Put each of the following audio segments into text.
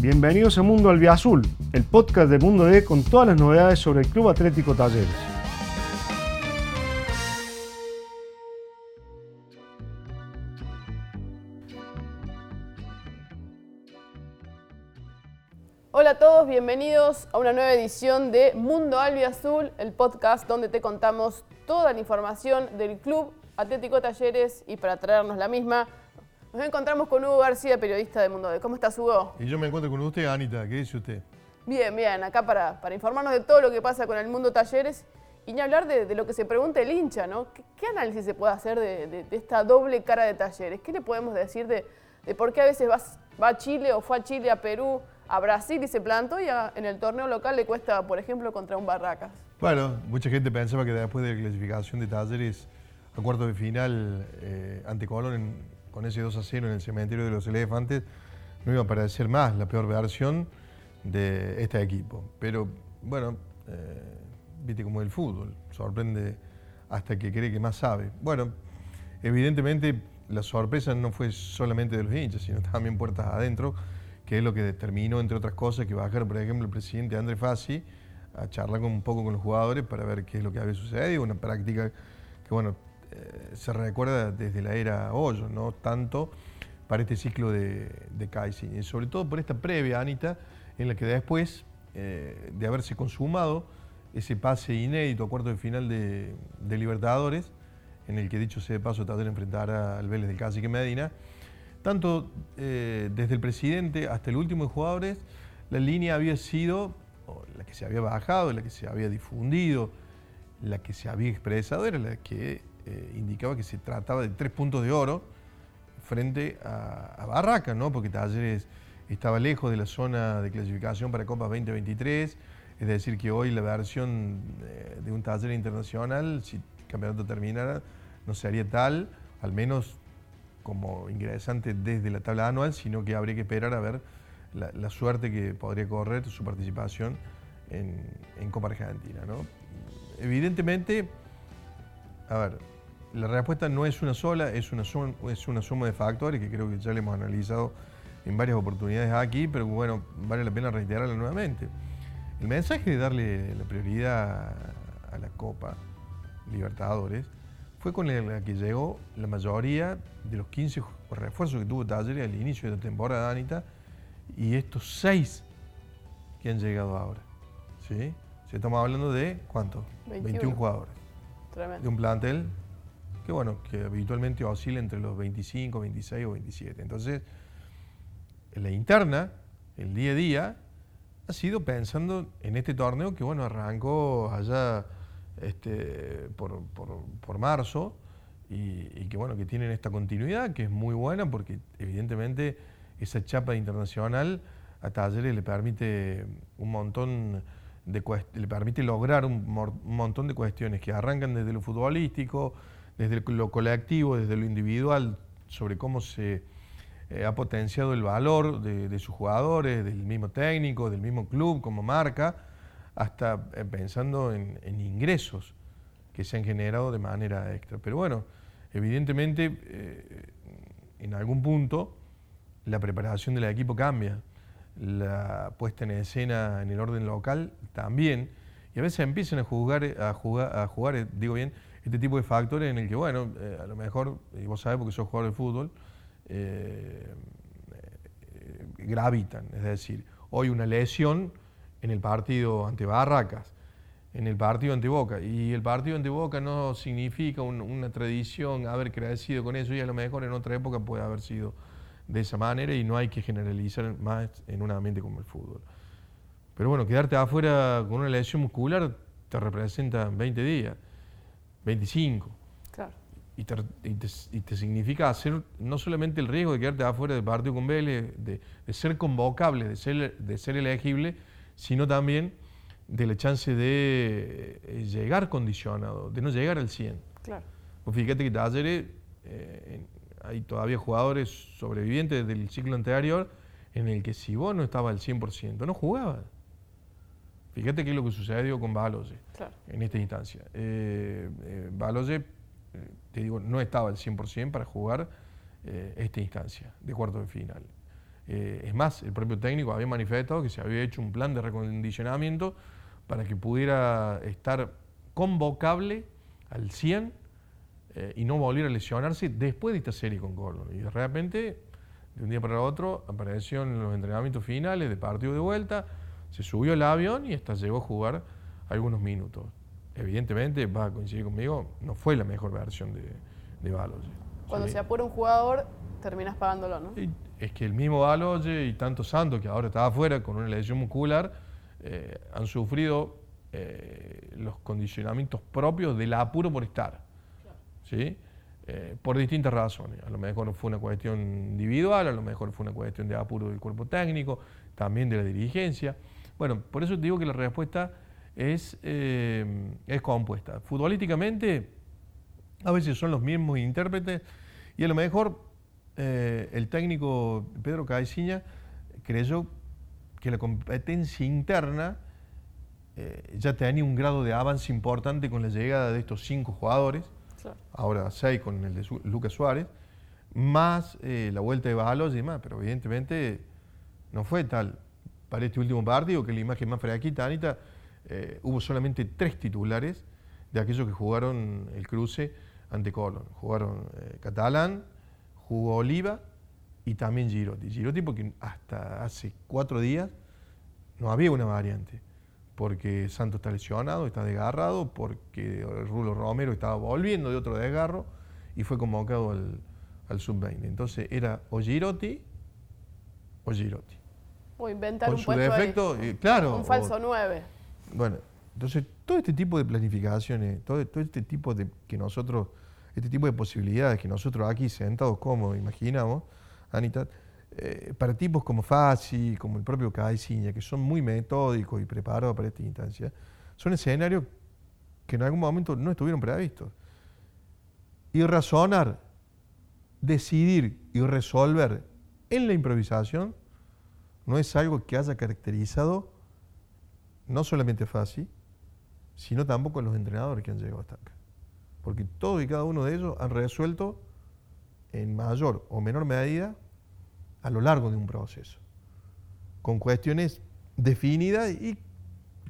Bienvenidos a Mundo Albiazul, el podcast de Mundo D con todas las novedades sobre el Club Atlético Talleres. Hola a todos, bienvenidos a una nueva edición de Mundo Albiazul, el podcast donde te contamos toda la información del Club Atlético Talleres y para traernos la misma nos encontramos con Hugo García, periodista de Mundo. ¿Cómo estás, Hugo? Y yo me encuentro con usted, Anita. ¿Qué dice usted? Bien, bien. Acá para, para informarnos de todo lo que pasa con el mundo talleres y ni hablar de, lo que se pregunta el hincha, ¿no? ¿Qué, análisis se puede hacer de, esta doble cara de talleres? ¿Qué le podemos decir de, por qué a veces va a Chile o fue a Chile, a Perú, a Brasil y se plantó y en el torneo local le cuesta, por ejemplo, contra un Barracas? Bueno, mucha gente pensaba que después de la clasificación de talleres a cuarto de final eh, ante Colón en con ese 2 a 0 en el cementerio de los elefantes, no iba a parecer más la peor versión de este equipo. Pero bueno, eh, viste como el fútbol, sorprende hasta que cree que más sabe. Bueno, evidentemente la sorpresa no fue solamente de los hinchas, sino también puertas adentro, que es lo que determinó, entre otras cosas, que bajar, por ejemplo, el presidente André Fassi a charlar un poco con los jugadores para ver qué es lo que había sucedido, una práctica que, bueno, eh, se recuerda desde la era Hoyo, ¿no? Tanto para este ciclo de, de y sobre todo por esta previa, Anita, en la que después eh, de haberse consumado ese pase inédito a cuarto de final de, Libertadores, en el que dicho sea de paso tratar de enfrentar al Vélez del Cacique Medina, tanto eh, desde el presidente hasta el último de jugadores, la línea había sido, la que se había bajado, la que se había difundido, la que se había expresado, era la que eh, indicaba que se trataba de tres puntos de oro frente a, Barraca, ¿no? porque Talleres estaba lejos de la zona de clasificación para Copa 2023, es decir, que hoy la versión de, un taller internacional, si el campeonato terminara, no sería tal, al menos como ingresante desde la tabla anual, sino que habría que esperar a ver la, suerte que podría correr su participación en, en Copa Argentina. ¿no? Evidentemente, a ver, la respuesta no es una sola, es una, suma, es una suma de factores que creo que ya le hemos analizado en varias oportunidades aquí, pero bueno, vale la pena reiterarla nuevamente. El mensaje de darle la prioridad a la Copa Libertadores fue con el que llegó la mayoría de los 15 refuerzos que tuvo Talleres al inicio de la temporada, Anita, y estos seis que han llegado ahora. ¿sí? Se estamos hablando de, ¿cuánto? 21, jugadores. De un plantel que bueno, que habitualmente oscila entre los 25, 26 o 27. Entonces, en la interna, el día a día, ha sido pensando en este torneo que bueno, arrancó allá este, por, marzo y, que bueno, que tienen esta continuidad, que es muy buena porque evidentemente esa chapa internacional a Talleres le permite un montón de le permite lograr un montón de cuestiones que arrancan desde lo futbolístico, desde lo colectivo, desde lo individual, sobre cómo se eh, ha potenciado el valor de, sus jugadores, del mismo técnico, del mismo club como marca, hasta eh, pensando en, ingresos que se han generado de manera extra. Pero bueno, evidentemente eh, en algún punto la preparación del equipo cambia, la puesta en escena en el orden local también, y a veces empiezan a jugar, a jugar, a jugar digo bien, este tipo de factores en el que, bueno, eh, a lo mejor, y vos sabés porque sos jugador de fútbol, eh, eh, gravitan. Es decir, hoy una lesión en el partido ante Barracas, en el partido ante Boca. Y el partido ante Boca no significa una tradición haber crecido con eso y a lo mejor en otra época puede haber sido de esa manera y no hay que generalizar más en un ambiente como el fútbol. Pero bueno, quedarte afuera con una lesión muscular te representa 20 días. 25. Claro. Y te, significa hacer no solamente el riesgo de quedarte afuera del partido con Vélez, de, ser convocable, de ser, de ser elegible, sino también de la chance de eh, llegar condicionado, de no llegar al 100. Claro. Pues fíjate que Talleres, eh, hay todavía jugadores sobrevivientes del ciclo anterior en el que si vos no estaba al 100%, no jugaba. Fíjate qué es lo que sucedió con Baloye en esta instancia. Eh, eh Baloye, eh, te digo, no estaba al 100% para jugar eh, esta instancia de cuarto de final. Es más, el propio técnico había manifestado que se había hecho un plan de recondicionamiento para que pudiera estar convocable al 100 eh, y no volviera a lesionarse después de esta serie con Gordon. Y de repente, de un día para el otro, apareció en los entrenamientos finales de partido de vuelta, se subió al avión y hasta llegó a jugar algunos minutos. Evidentemente, va a coincidir conmigo, no fue la mejor versión de, de Baloye. Cuando se apura un jugador, terminas pagándolo, ¿no? es que el mismo Baloye y tanto Santos, que ahora estaba afuera con una lesión muscular, eh, han sufrido eh, los condicionamientos propios del apuro por estar. ¿sí? Eh, por distintas razones. A lo mejor fue una cuestión individual, a lo mejor fue una cuestión de apuro del cuerpo técnico, también de la dirigencia. Bueno, por eso te digo que la respuesta es, eh, es compuesta. Futbolísticamente, a veces son los mismos intérpretes y a lo mejor eh, el técnico Pedro Caiciña creyó que la competencia interna ya tenía un grado de avance importante con la llegada de estos cinco jugadores ahora seis con el de Lucas Suárez, más eh, la vuelta de Balos y demás, pero evidentemente no fue tal. Para este último partido, que la imagen más fresquita, Anita, eh, hubo solamente tres titulares de aquellos que jugaron el cruce ante Colón. Jugaron eh, Catalán, jugó Oliva y también Girotti. Girotti porque hasta hace cuatro días no había una variante porque Santos está lesionado, está desgarrado, porque Rulo Romero estaba volviendo de otro desgarro y fue convocado al, sub-20. Entonces era o Girotti o Girotti. O inventar un su defecto, claro. Un falso 9. Bueno, entonces todo este tipo de planificaciones, todo, todo este tipo de que nosotros, este tipo de posibilidades que nosotros aquí sentados como imaginamos, Anita, eh, para tipos como Fassi, como el propio Caiciña, que son muy metódicos y preparados para esta instancia, son escenarios que en algún momento no estuvieron previstos. Y razonar, decidir y resolver en la improvisación no es algo que haya caracterizado no solamente Fassi, sino tampoco los entrenadores que han llegado hasta acá. Porque todos y cada uno de ellos han resuelto en mayor o menor medida a lo largo de un proceso, con cuestiones definidas y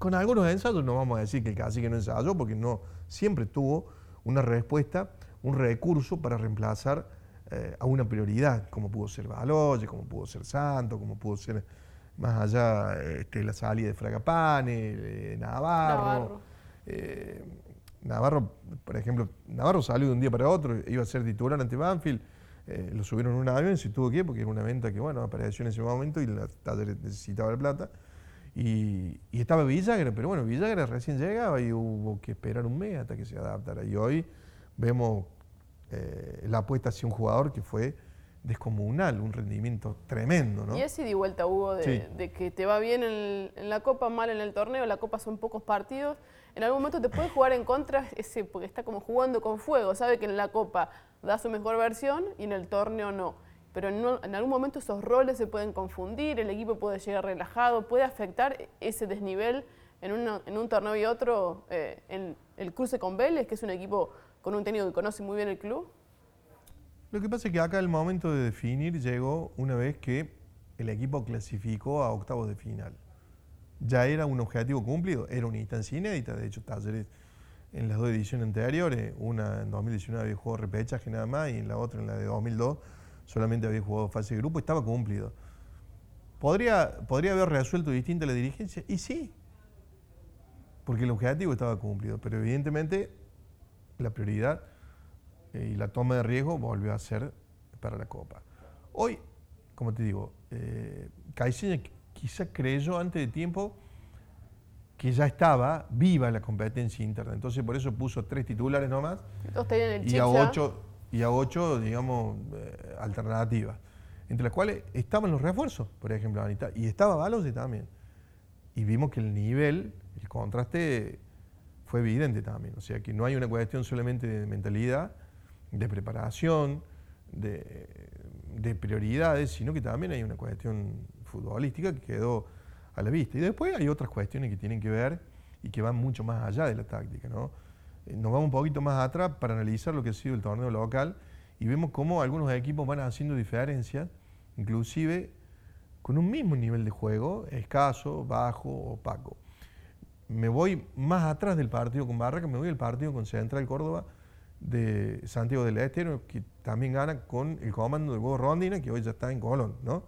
con algunos ensayos, no vamos a decir que casi que no ensayó, porque no, siempre tuvo una respuesta, un recurso para reemplazar eh, a una prioridad, como pudo ser Baloye, como pudo ser Santo, como pudo ser más allá este, la salida de Fragapane, Navarro. Navarro. Eh, Navarro, por ejemplo, Navarro salió de un día para otro, iba a ser titular ante Banfield eh, lo subieron en un avión, se tuvo que ir porque era una venta que, bueno, apareció en ese momento y la Taller necesitaba la plata. Y, estaba Villagra, pero bueno, Villagra recién llegaba y hubo que esperar un mes hasta que se adaptara. Y hoy vemos eh, la apuesta hacia un jugador que fue descomunal, un rendimiento tremendo. ¿no? Y ese di vuelta, Hugo, de, que te va bien en, en, la Copa, mal en el torneo, la Copa son pocos partidos, en algún momento te puede jugar en contra ese, porque está como jugando con fuego, sabe que en la Copa da su mejor versión y en el torneo no. Pero en, algún momento esos roles se pueden confundir, el equipo puede llegar relajado, puede afectar ese desnivel en, un torneo y otro, eh, en el cruce con Vélez, que es un equipo con un técnico que conoce muy bien el club. Lo que pasa es que acá el momento de definir llegó una vez que el equipo clasificó a octavos de final. Ya era un objetivo cumplido, era una instancia inédita, de hecho Talleres en las dos ediciones anteriores, una en 2019 había jugado repechaje nada más y en la otra, en la de 2002, solamente había jugado fase de grupo, estaba cumplido. ¿Podría, ¿Podría haber resuelto distinta la dirigencia? Y sí, porque el objetivo estaba cumplido, pero evidentemente la prioridad eh, y la toma de riesgo volvió a ser para la Copa. Hoy, como te digo, eh, quizá creyó antes de tiempo que ya estaba viva la competencia interna. Entonces por eso puso tres titulares nomás y, a ocho, y a ocho, digamos, eh, alternativas. Entre las cuales estaban los refuerzos, por ejemplo, Anita, y estaba Balose también. Y vimos que el nivel, el contraste fue evidente también. O sea que no hay una cuestión solamente de mentalidad, de preparación, de, de prioridades, sino que también hay una cuestión futbolística que quedó a la vista. Y después hay otras cuestiones que tienen que ver y que van mucho más allá de la táctica. ¿no? Eh, nos vamos un poquito más atrás para analizar lo que ha sido el torneo local y vemos cómo algunos equipos van haciendo diferencias, inclusive con un mismo nivel de juego, escaso, bajo, opaco. Me voy más atrás del partido con Barraca, me voy al partido con Central Córdoba de Santiago del Estero, que también gana con el comando de Hugo Rondina, que hoy ya está en Colón. ¿no?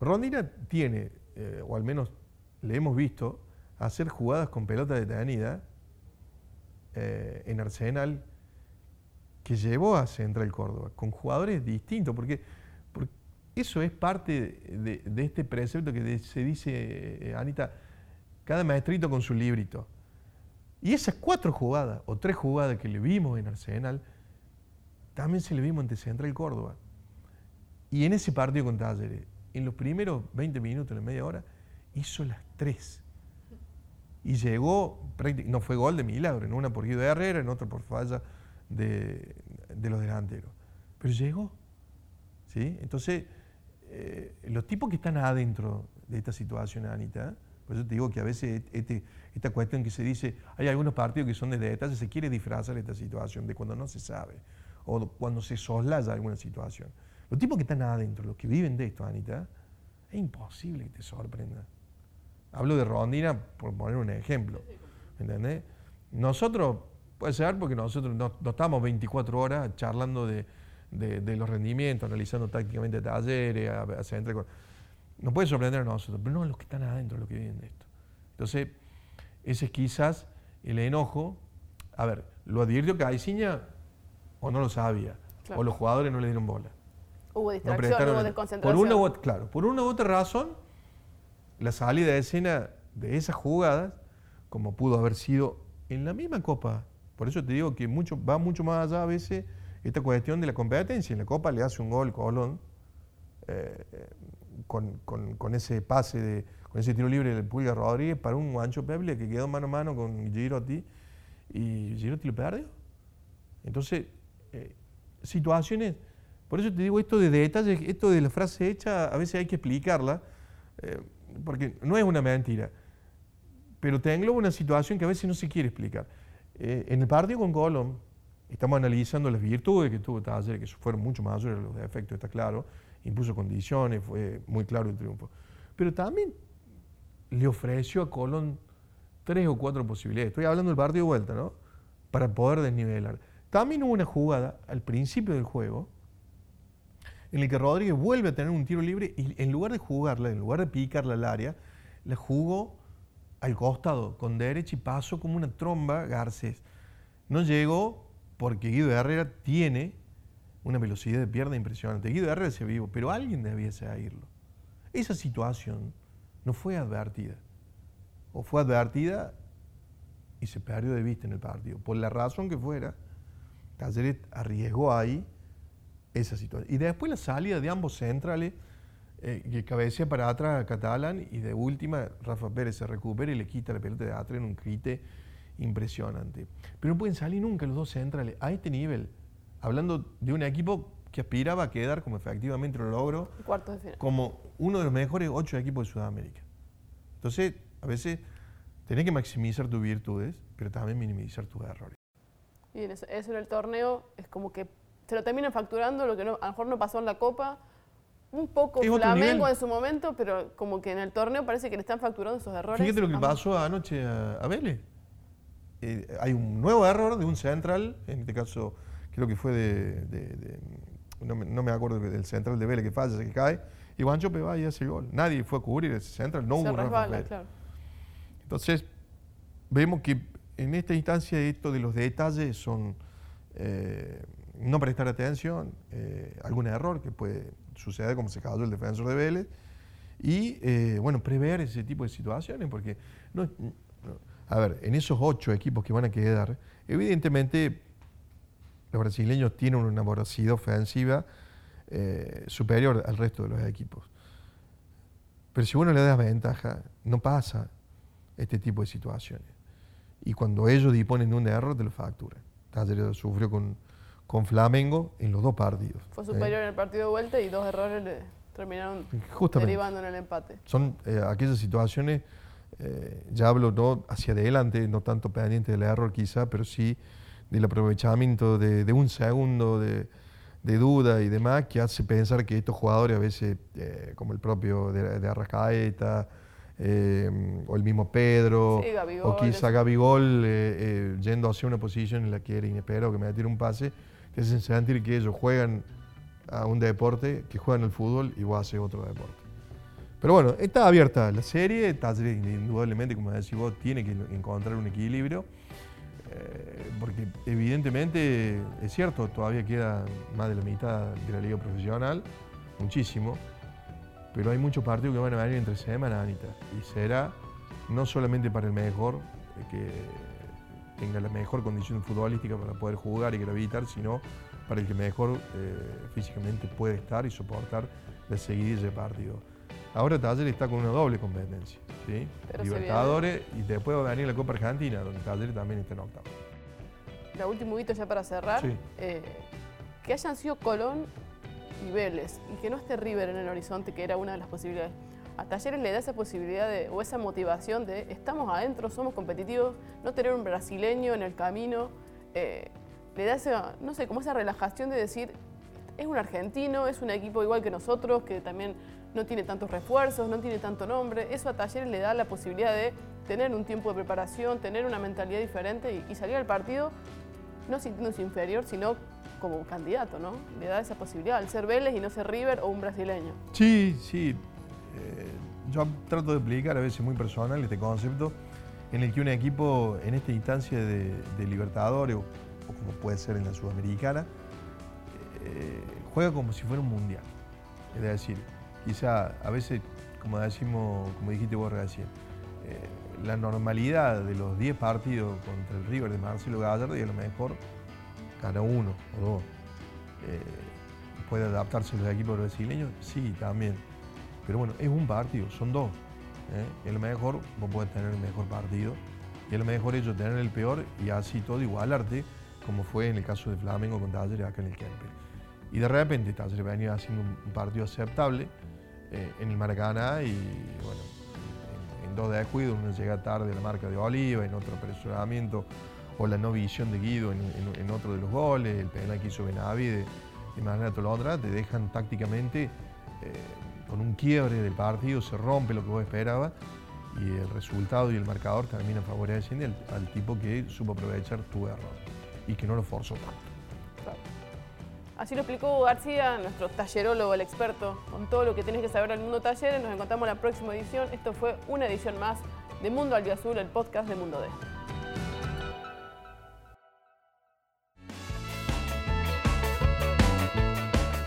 Rondina tiene, eh, o al menos le hemos visto, hacer jugadas con pelota detenida eh, en Arsenal que llevó a Central Córdoba, con jugadores distintos, porque, eso es parte de, este precepto que se dice, eh, Anita, cada maestrito con su librito. Y esas cuatro jugadas o tres jugadas que le vimos en Arsenal, también se le vimos ante Central Córdoba. Y en ese partido con Talleres, en los primeros 20 minutos, la media hora, hizo las tres. Y llegó, no fue gol de milagro, en una por Guido Herrera, en otra por falla de, los delanteros. Pero llegó. ¿sí? Entonces, eh, los tipos que están adentro de esta situación, Anita, por eso te digo que a veces este, esta cuestión que se dice, hay algunos partidos que son de detalles, se quiere disfrazar esta situación de cuando no se sabe o cuando se soslaya alguna situación. Los tipos que están adentro, los que viven de esto, Anita, es imposible que te sorprenda. Hablo de Rondina por poner un ejemplo. ¿Entendés? Nosotros, puede ser porque nosotros no, estamos 24 horas charlando de, los rendimientos, analizando tácticamente talleres, hacia entre, Nos puede sorprender a nosotros, pero no a los que están adentro, los que viven de esto. Entonces, ese es quizás el enojo. A ver, lo advirtió Caiciña o no lo sabía, o los jugadores no le dieron bola. Hubo distracción, hubo desconcentración. Por una, claro, por una u otra razón, la salida de escena de esas jugadas, como pudo haber sido en la misma Copa. Por eso te digo que mucho, va mucho más allá a veces esta cuestión de la competencia. En la Copa le hace un gol Colón eh, con, ese pase, de, con ese tiro libre del Pulga Rodríguez para un Guancho Peble que quedó mano a mano con Girotti y Girotti lo perdió. Entonces, eh, situaciones, por eso te digo esto de detalles, esto de la frase hecha, a veces hay que explicarla. Eh, porque no es una mentira, pero te engloba una situación que a veces no se quiere explicar. Eh, en el partido con Colón, estamos analizando las virtudes que tuvo Taller, que fueron mucho mayores los defectos, está claro, impuso condiciones, fue muy claro el triunfo. Pero también le ofreció a Colón tres o cuatro posibilidades. Estoy hablando del partido de vuelta, ¿no? Para poder desnivelar. También hubo una jugada al principio del juego en el que Rodríguez vuelve a tener un tiro libre y en lugar de jugarla, en lugar de picarla al área, la jugó al costado, con derecha y paso como una tromba Garcés. No llegó porque Guido Herrera tiene una velocidad de pierna impresionante. Guido Herrera se vivo, pero alguien debiese irlo. Esa situación no fue advertida. O fue advertida y se perdió de vista en el partido. Por la razón que fuera, Talleres arriesgó ahí esa situación. Y después la salida de ambos centrales, eh, que cabecea para atrás a Catalán y de última Rafa Pérez se recupera y le quita la pelota de atrás en un crite impresionante. Pero no pueden salir nunca los dos centrales a este nivel. Hablando de un equipo que aspiraba a quedar, como efectivamente lo logró, como uno de los mejores ocho equipos de Sudamérica. Entonces, a veces tenés que maximizar tus virtudes, pero también minimizar tus errores. Y eso, eso en el torneo es como que se lo terminan facturando, lo que no, a lo mejor no pasó en la Copa. Un poco Flamengo en su momento, pero como que en el torneo parece que le están facturando esos errores. Fíjate lo que pasó anoche a, Vélez. Eh, hay un nuevo error de un central, en este caso creo que fue de, no, me, acuerdo del central de Vélez que falla, que cae, y Juancho va y hace el gol. Nadie fue a cubrir ese central, no hubo resbala, claro. Entonces, vemos que en esta instancia esto de los detalles son... Eh, no prestar atención, eh, algún error que puede suceder como se cayó el defensor de Vélez, y eh, bueno, prever ese tipo de situaciones, porque, no, a ver, en esos ocho equipos que van a quedar, evidentemente los brasileños tienen una voracidad ofensiva eh, superior al resto de los equipos. Pero si uno le da ventaja, no pasa este tipo de situaciones. Y cuando ellos disponen de un error, te lo facturan. Talleres sufrió con, con Flamengo en los dos partidos. Fue superior ¿eh? en el partido de vuelta y dos errores le terminaron derivando en el empate. Son eh, aquellas situaciones, eh, ya hablo no hacia adelante, no tanto pendiente del error quizá, pero sí del aprovechamiento de, un segundo de, de duda y demás que hace pensar que estos jugadores a veces, eh, como el propio de, de Arrascaeta, eh, o el mismo Pedro, Sí, Gabigol, o quizá. Gabigol, eh, eh, yendo hacia una posición en la que era inesperado que me tire un pase, que hacen sentir que ellos juegan a un deporte, que juegan al fútbol y vos haces otro deporte. Pero bueno, está abierta la serie, Talleres indudablemente, como decís vos, tiene que encontrar un equilibrio, porque evidentemente es cierto, todavía queda más de la mitad de la liga profesional, muchísimo, pero hay muchos partidos que van a venir entre semana, Anita, y será no solamente para el mejor, eh, que tenga la mejor condición futbolística para poder jugar y gravitar, sino para el que mejor eh, físicamente puede estar y soportar la seguidilla de partidos. Ahora Talleres está con una doble competencia, ¿sí? Pero Libertadores y después va a venir la Copa Argentina, donde Talleres también está en octavo. La última hito ya para cerrar. Sí. eh, que hayan sido Colón y Vélez y que no esté River en el horizonte, que era una de las posibilidades. A Talleres le da esa posibilidad de, o esa motivación de estamos adentro, somos competitivos, no tener un brasileño en el camino. eh, le da esa, no sé, como esa relajación de decir, es un argentino, es un equipo igual que nosotros, que también no tiene tantos refuerzos, no tiene tanto nombre. Eso a Talleres le da la posibilidad de tener un tiempo de preparación, tener una mentalidad diferente y, salir al partido no sintiéndose inferior, sino como candidato, ¿no? Le da esa posibilidad al ser Vélez y no ser River o un brasileño. Sí, sí. Eh, yo trato de explicar a veces muy personal este concepto en el que un equipo en esta instancia de, Libertadores, o, o como puede ser en la Sudamericana, eh, juega como si fuera un mundial. Es decir, quizá a veces, como decimos, como dijiste vos recién, eh, la normalidad de los 10 partidos contra el River de Marcelo Gallardo y a lo mejor gana uno o dos. Eh, ¿Puede adaptarse los equipos brasileños? Sí, también. Pero bueno, es un partido, son dos. ¿eh? Lo mejor vos podés tener el mejor partido y lo mejor ellos tener el peor y así todo igualarte, como fue en el caso de Flamengo con Talleres acá en el Kempe. Y de repente Talleres venía haciendo un partido aceptable eh, en el Maracaná y bueno, en, en dos descuidos, uno llega tarde a la marca de Oliva, en otro apresuramiento o la no visión de Guido en, otro de los goles, el penal que hizo Benavide de manera otra, te dejan tácticamente eh, con un quiebre del partido, se rompe lo que vos esperabas y el resultado y el marcador termina favoreciendo al, al tipo que supo aprovechar tu error y que no lo forzó tanto. Así lo explicó García, nuestro tallerólogo, el experto, con todo lo que tienes que saber del mundo talleres. Nos encontramos en la próxima edición. Esto fue una edición más de Mundo Albiazul, el podcast de Mundo D.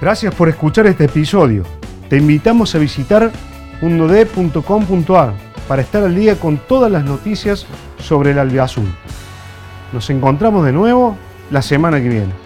Gracias por escuchar este episodio. Te invitamos a visitar mundod.com.ar para estar al día con todas las noticias sobre el albiazul. Nos encontramos de nuevo la semana que viene.